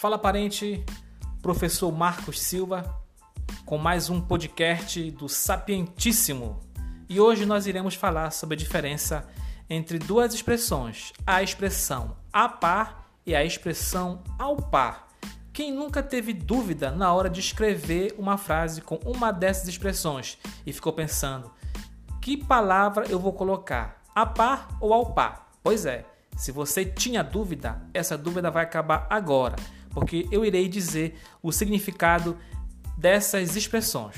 Fala parente, professor Marcos Silva, com mais um podcast do Sapientíssimo. E hoje nós iremos falar sobre a diferença entre duas expressões, a expressão a par e a expressão ao par. Quem nunca teve dúvida na hora de escrever uma frase com uma dessas expressões e ficou pensando: que palavra eu vou colocar, a par ou ao par? Pois é, se você tinha dúvida, essa dúvida vai acabar agora porque eu irei dizer o significado dessas expressões.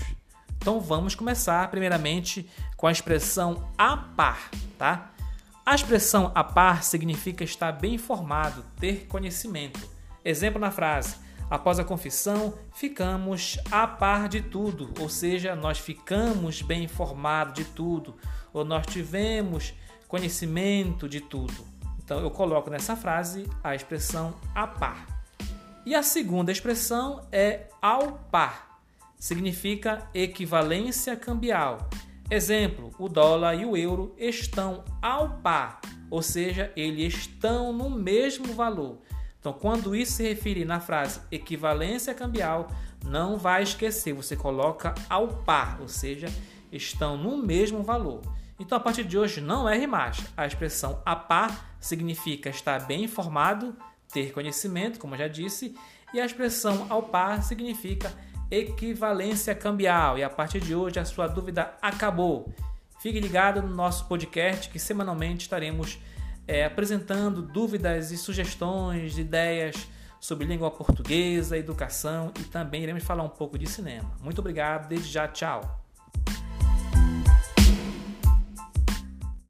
Então vamos começar primeiramente com a expressão a par, tá? A expressão a par significa estar bem informado, ter conhecimento. Exemplo na frase: Após a confissão, ficamos a par de tudo, ou seja, nós ficamos bem informados de tudo, ou nós tivemos conhecimento de tudo. Então eu coloco nessa frase a expressão a par. E a segunda expressão é ao par, significa equivalência cambial. Exemplo: o dólar e o euro estão ao par, ou seja, eles estão no mesmo valor. Então, quando isso se referir na frase equivalência cambial, não vai esquecer, você coloca ao par, ou seja, estão no mesmo valor. Então, a partir de hoje, não erre mais. A expressão a par significa estar bem informado ter conhecimento, como já disse, e a expressão ao par significa equivalência cambial. E a partir de hoje a sua dúvida acabou. Fique ligado no nosso podcast que semanalmente estaremos é, apresentando dúvidas e sugestões, ideias sobre língua portuguesa, educação e também iremos falar um pouco de cinema. Muito obrigado, desde já, tchau.